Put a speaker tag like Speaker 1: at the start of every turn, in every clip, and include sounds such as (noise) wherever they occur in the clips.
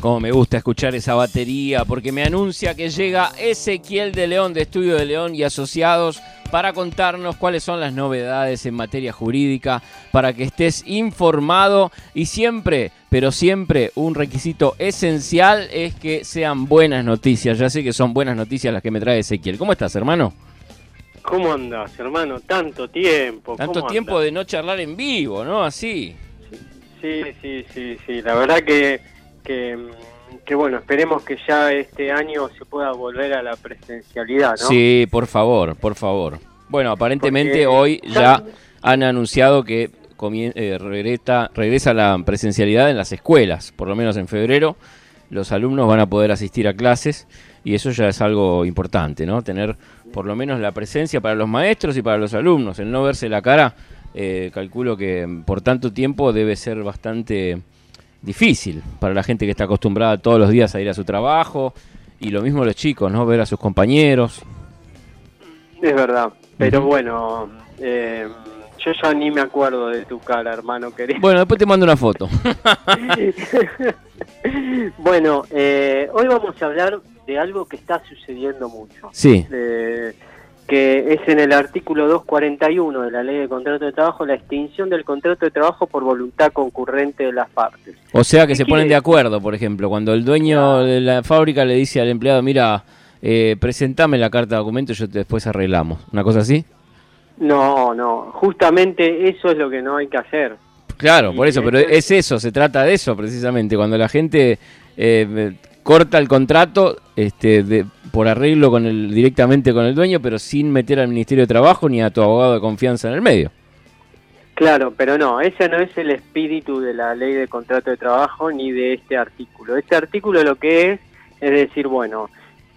Speaker 1: Como me gusta escuchar esa batería porque me anuncia que llega Ezequiel de León de Estudio de León y Asociados para contarnos cuáles son las novedades en materia jurídica, para que estés informado y siempre, pero siempre un requisito esencial es que sean buenas noticias. Ya sé que son buenas noticias las que me trae Ezequiel. ¿Cómo estás, hermano?
Speaker 2: ¿Cómo andas, hermano? Tanto tiempo.
Speaker 1: Tanto tiempo de no charlar en vivo, ¿no? Así.
Speaker 2: Sí, sí, sí, sí. La verdad que, que, bueno, esperemos que ya este año se pueda volver a la presencialidad, ¿no?
Speaker 1: Sí, por favor, por favor. Bueno, aparentemente hoy ya han anunciado que eh, regresa, regresa la presencialidad en las escuelas, por lo menos en febrero. Los alumnos van a poder asistir a clases y eso ya es algo importante, ¿no? Tener por lo menos la presencia para los maestros y para los alumnos, el no verse la cara eh, calculo que por tanto tiempo debe ser bastante difícil para la gente que está acostumbrada todos los días a ir a su trabajo y lo mismo los chicos, ¿no? Ver a sus compañeros.
Speaker 2: Es verdad, pero bueno, eh, yo ya ni me acuerdo de tu cara, hermano querido.
Speaker 1: Bueno, después te mando una foto. (laughs)
Speaker 2: bueno, eh, hoy vamos a hablar de algo que está sucediendo mucho.
Speaker 1: Sí
Speaker 2: que es en el artículo 241 de la Ley de Contrato de Trabajo la extinción del contrato de trabajo por voluntad concurrente de las partes.
Speaker 1: O sea que se ponen de acuerdo, por ejemplo, cuando el dueño de la fábrica le dice al empleado, mira, eh, presentame la carta de documento y yo después arreglamos. ¿Una cosa así?
Speaker 2: No, no, justamente eso es lo que no hay que hacer.
Speaker 1: Claro, por eso, pero es eso, se trata de eso precisamente, cuando la gente eh, corta el contrato este, de, por arreglo con el, directamente con el dueño, pero sin meter al Ministerio de Trabajo ni a tu abogado de confianza en el medio.
Speaker 2: Claro, pero no, ese no es el espíritu de la ley de contrato de trabajo ni de este artículo. Este artículo lo que es, es decir, bueno,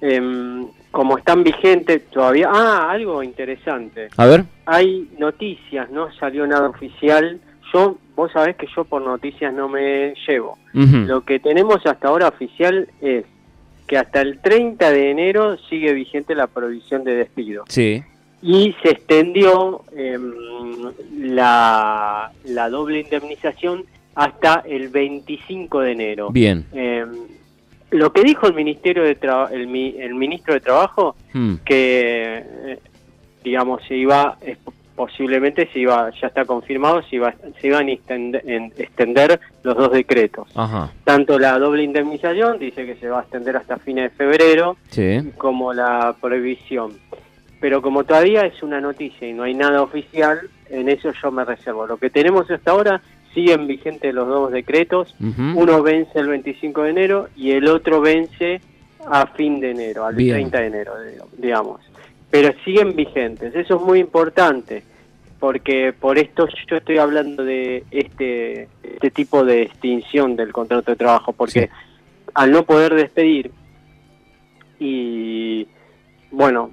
Speaker 2: em, como están vigentes todavía... Ah, algo interesante.
Speaker 1: A ver.
Speaker 2: Hay noticias, no salió nada oficial. Yo, vos sabés que yo por noticias no me llevo. Lo que tenemos hasta ahora oficial es que hasta el 30 de enero sigue vigente la provisión de despido.
Speaker 1: Sí.
Speaker 2: Y se extendió em, la, la, doble indemnización hasta el 25 de enero.
Speaker 1: Bien.
Speaker 2: Em, lo que dijo el Ministerio de el, el, ministro de Trabajo, hmm. que eh, digamos se iba posiblemente se iba, ya está confirmado, se, iba, se iban a extender, los dos decretos. Tanto la doble indemnización, dice que se va a extender hasta fines de febrero, como la prohibición. Pero como todavía es una noticia y no hay nada oficial, en eso yo me reservo. Lo que tenemos hasta ahora siguen vigentes los dos decretos, uno vence el 25 de enero y el otro vence a fin de enero, al 30 de enero, digamos pero siguen vigentes. Eso es muy importante, porque por esto yo estoy hablando de este, este tipo de extinción del contrato de trabajo, porque al no poder despedir y, bueno,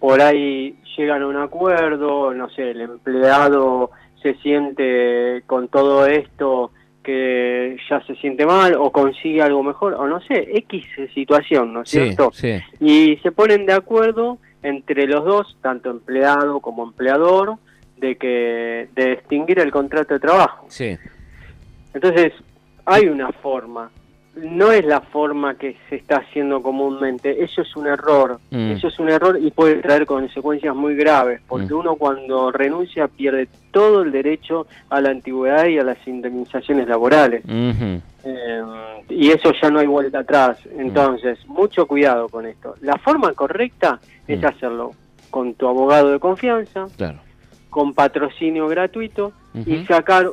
Speaker 2: por ahí llegan a un acuerdo, no sé, el empleado se siente con todo esto que ya se siente mal o consigue algo mejor o no sé, X situación, ¿no es cierto? Y se ponen de acuerdo entre los dos, tanto empleado como empleador, de que de extinguir el contrato de trabajo.
Speaker 1: Sí.
Speaker 2: Entonces, hay una forma. No es la forma que se está haciendo comúnmente. Eso es un error. Mm. Eso es un error y puede traer consecuencias muy graves, porque mm. uno cuando renuncia pierde todo el derecho a la antigüedad y a las indemnizaciones laborales. Eh, y eso ya no hay vuelta atrás. Entonces, mucho cuidado con esto. La forma correcta es mm. hacerlo con tu abogado de confianza, con patrocinio gratuito y sacar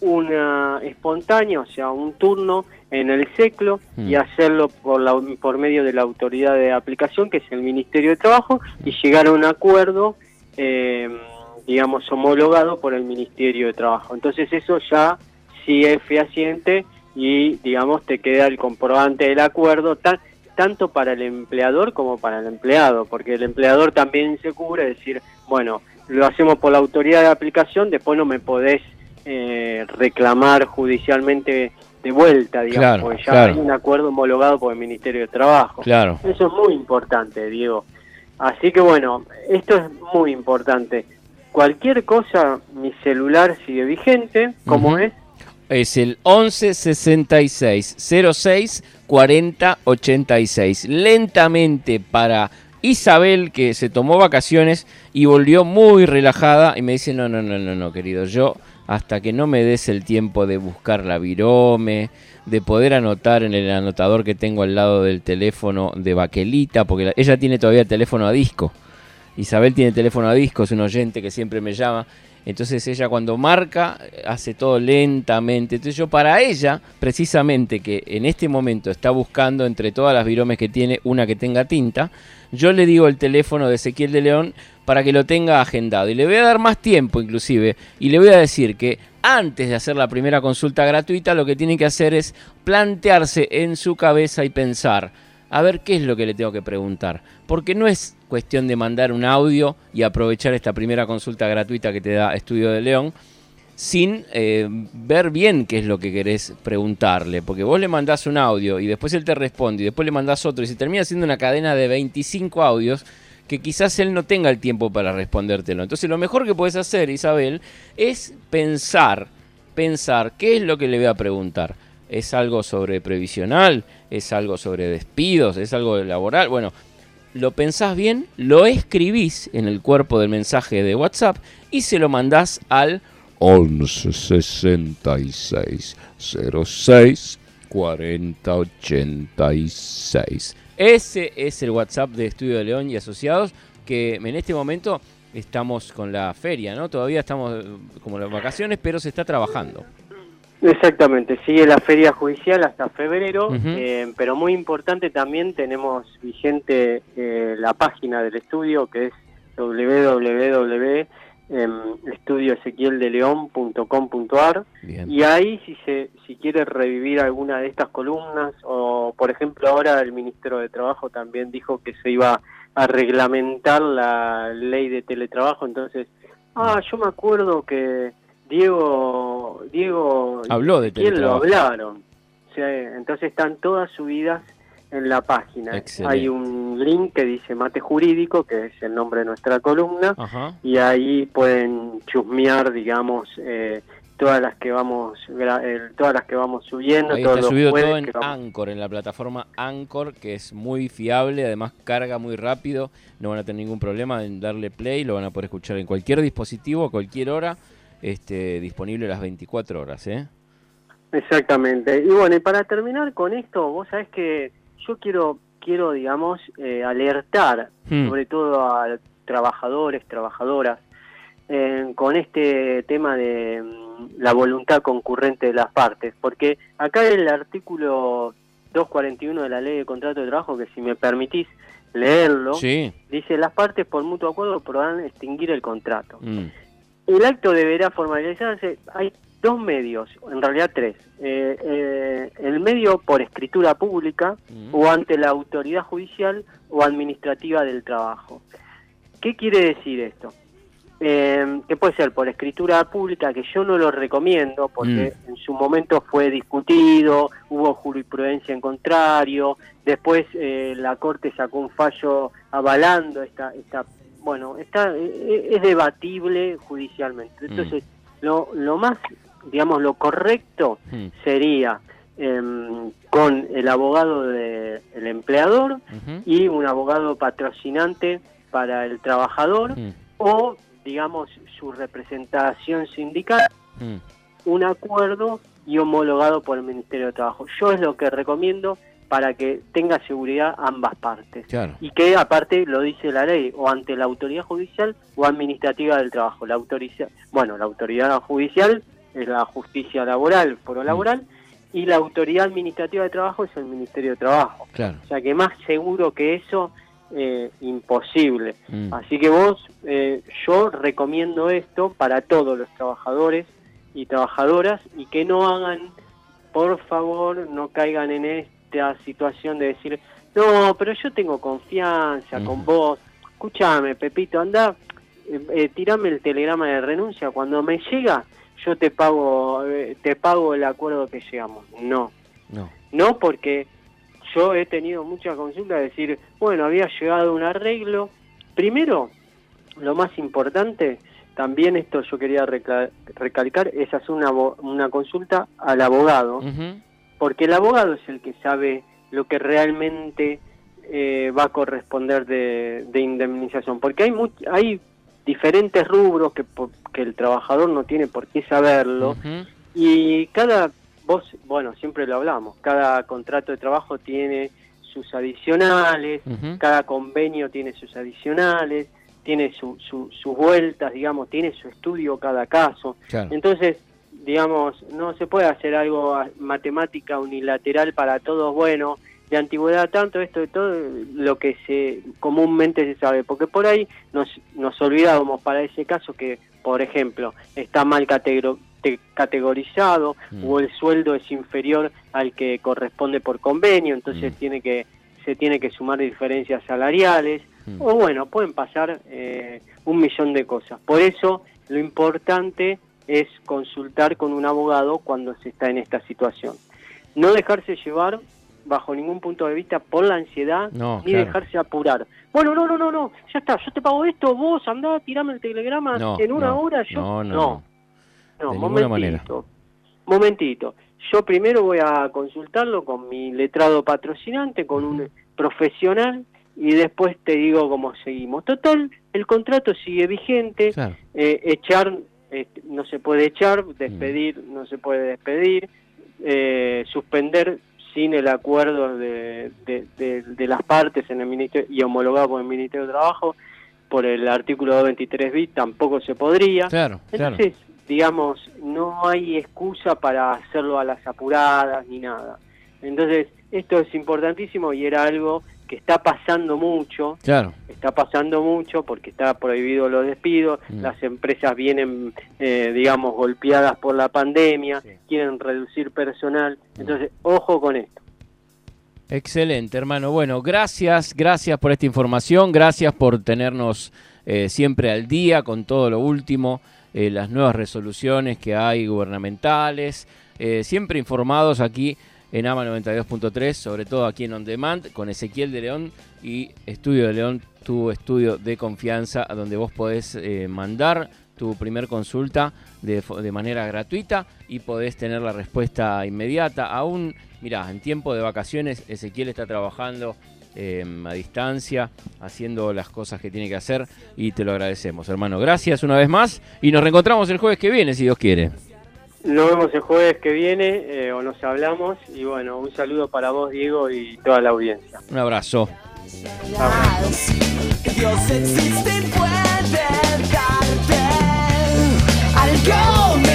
Speaker 2: una espontánea, o sea, un turno en el SECLO y mm. hacerlo por, la, por medio de la autoridad de aplicación, que es el Ministerio de Trabajo, y llegar a un acuerdo, eh, digamos, homologado por el Ministerio de Trabajo. Entonces eso ya sí es fehaciente y digamos te queda el comprobante del acuerdo tanto para el empleador como para el empleado, porque el empleador también se cubre, decir, bueno, lo hacemos por la autoridad de aplicación, después no me podés eh, reclamar judicialmente de vuelta, digamos, porque ya hay un acuerdo homologado por el Ministerio de Trabajo.
Speaker 1: Claro.
Speaker 2: Eso es muy importante, Diego. Así que bueno, esto es muy importante. Cualquier cosa, mi celular sigue vigente, como es
Speaker 1: es el 11 66 06 40 86. Lentamente para Isabel, que se tomó vacaciones y volvió muy relajada y me dice, no, no, no, no, no, querido, yo hasta que no me des el tiempo de buscar la virome, de poder anotar en el anotador que tengo al lado del teléfono de Baquelita, porque ella tiene todavía teléfono a disco. Isabel tiene teléfono a disco, es un oyente que siempre me llama. Entonces ella cuando marca hace todo lentamente. Entonces yo para ella, precisamente que en este momento está buscando entre todas las viromes que tiene una que tenga tinta, yo le digo el teléfono de Ezequiel de León para que lo tenga agendado. Y le voy a dar más tiempo inclusive. Y le voy a decir que antes de hacer la primera consulta gratuita, lo que tiene que hacer es plantearse en su cabeza y pensar, a ver qué es lo que le tengo que preguntar. Porque no es cuestión de mandar un audio y aprovechar esta primera consulta gratuita que te da Estudio de León sin eh, ver bien qué es lo que querés preguntarle. Porque vos le mandás un audio y después él te responde y después le mandás otro y se termina haciendo una cadena de 25 audios que quizás él no tenga el tiempo para respondértelo. Entonces lo mejor que puedes hacer, Isabel, es pensar, pensar qué es lo que le voy a preguntar. ¿Es algo sobre previsional? ¿Es algo sobre despidos? ¿Es algo laboral? Bueno, lo pensás bien, lo escribís en el cuerpo del mensaje de WhatsApp y se lo mandás al 11 66 06 40 86. Ese es el WhatsApp de Estudio de León y Asociados, que en este momento estamos con la feria, ¿no? Todavía estamos eh, como las vacaciones, pero se está trabajando.
Speaker 2: Exactamente, sigue la feria judicial hasta febrero, eh, pero muy importante también tenemos vigente eh, la página del estudio que es www estudioezequieldeleón.com.ar y ahí si se si quiere revivir alguna de estas columnas o por ejemplo ahora el ministro de Trabajo también dijo que se iba a reglamentar la ley de teletrabajo entonces ah yo me acuerdo que Diego Diego
Speaker 1: habló de teletrabajo
Speaker 2: lo hablaron entonces están todas subidas en la página. Hay un link que dice Mate Jurídico, que es el nombre de nuestra columna, y ahí pueden chusmear, digamos, eh, todas las que vamos todas las que vamos subiendo.
Speaker 1: Ahí está subido todo en Anchor, en la plataforma Anchor, que es muy fiable, además carga muy rápido, no van a tener ningún problema en darle play, lo van a poder escuchar en cualquier dispositivo, a cualquier hora, este, disponible las 24 horas, ¿eh?
Speaker 2: Exactamente. Y bueno, y para terminar con esto, vos sabés que yo quiero, quiero digamos, eh, alertar hmm. sobre todo a trabajadores, trabajadoras, eh, con este tema de mm, la voluntad concurrente de las partes, porque acá el artículo 241 de la Ley de Contrato de Trabajo, que si me permitís leerlo, dice las partes por mutuo acuerdo podrán extinguir el contrato. Hmm. El acto deberá formalizarse, hay dos medios, en realidad tres. Eh, eh, el medio por escritura pública o ante la autoridad judicial o administrativa del trabajo. ¿Qué quiere decir esto? Eh, que puede ser por escritura pública, que yo no lo recomiendo porque mm. en su momento fue discutido, hubo jurisprudencia en contrario, después la Corte sacó un fallo avalando esta, esta bueno, está, es debatible judicialmente. Mm. Entonces, lo, lo más digamos, lo correcto hmm. sería em, con el abogado del empleador y un abogado patrocinante para el trabajador hmm. o, digamos, su representación sindical, hmm. un acuerdo y homologado por el Ministerio de Trabajo. Yo es lo que recomiendo para que tenga seguridad ambas partes. Y que aparte lo dice la ley, o ante la autoridad judicial o administrativa del trabajo. La autoridad, bueno, la autoridad judicial es la justicia laboral, foro laboral, y la autoridad administrativa de trabajo es el Ministerio de Trabajo. O sea que más seguro que eso, eh, imposible. Mm. Así que vos, eh, yo recomiendo esto para todos los trabajadores y trabajadoras y que no hagan, por favor, no caigan en esta situación de decir, no, pero yo tengo confianza con vos. Escúchame, Pepito, anda, eh, eh, tirame el telegrama de renuncia. Cuando me llega, yo te pago, eh, te pago el acuerdo que llegamos. No. No. No porque yo he tenido muchas consultas de decir, bueno, había llegado un arreglo. Primero, lo más importante también esto yo quería recalcar, es hacer una, una consulta al abogado, porque el abogado es el que sabe lo que realmente eh, va a corresponder de, indemnización, porque hay, hay diferentes rubros que, que el trabajador no tiene por qué saberlo, y cada, vos, bueno, siempre lo hablamos, cada contrato de trabajo tiene sus adicionales, cada convenio tiene sus adicionales, tiene su, sus vueltas, digamos, tiene su estudio cada caso. Entonces, digamos, no se puede hacer algo matemática unilateral para todos, bueno, de antigüedad tanto, esto de todo lo que se comúnmente se sabe, porque por ahí nos, nos olvidábamos para ese caso que, por ejemplo, está mal categorizado mm. o el sueldo es inferior al que corresponde por convenio, entonces mm. tiene que se tiene que sumar diferencias salariales, mm. o bueno, pueden pasar eh, un millón de cosas. Por eso lo importante es consultar con un abogado cuando se está en esta situación. No dejarse llevar bajo ningún punto de vista por la ansiedad ni dejarse apurar. Bueno, no, no, no, no, ya está, yo te pago esto, vos andá, tirame el telegrama en una hora, yo no. No, no, momentito, momentito. Yo primero voy a consultarlo con mi letrado patrocinante, con un profesional y después te digo cómo seguimos. Total, el contrato sigue vigente, eh, echar eh, no se puede echar, despedir mm. no se puede despedir, eh, suspender sin el acuerdo de, de, las partes en el ministerio y homologado por el Ministerio de Trabajo por el artículo 23 b tampoco se podría.
Speaker 1: Claro,
Speaker 2: Entonces, digamos, no hay excusa para hacerlo a las apuradas ni nada. Entonces, esto es importantísimo y era algo que está pasando mucho.
Speaker 1: Claro.
Speaker 2: Está pasando mucho porque está prohibido los despidos, mm. las empresas vienen, eh, digamos, golpeadas por la pandemia, quieren reducir personal. Mm. Entonces, ojo con esto.
Speaker 1: Excelente, hermano. Bueno, gracias, gracias por esta información, gracias por tenernos eh, siempre al día con todo lo último. Eh, las nuevas resoluciones que hay gubernamentales, eh, siempre informados aquí en AMA 92.3, sobre todo aquí en On Demand, con Ezequiel de León y Estudio de León, tu estudio de confianza, donde vos podés eh, mandar tu primer consulta de, de, manera gratuita y podés tener la respuesta inmediata. Aún, mirá, en tiempo de vacaciones, Ezequiel está trabajando Em, a distancia, haciendo las cosas que tiene que hacer y te lo agradecemos, hermano. Gracias una vez más y nos reencontramos el jueves que viene, si Dios quiere.
Speaker 2: Nos vemos el jueves que viene eh, o nos hablamos y bueno, un saludo para vos, Diego, y toda la audiencia.
Speaker 1: Un abrazo.
Speaker 3: Dios existe, puede darte algo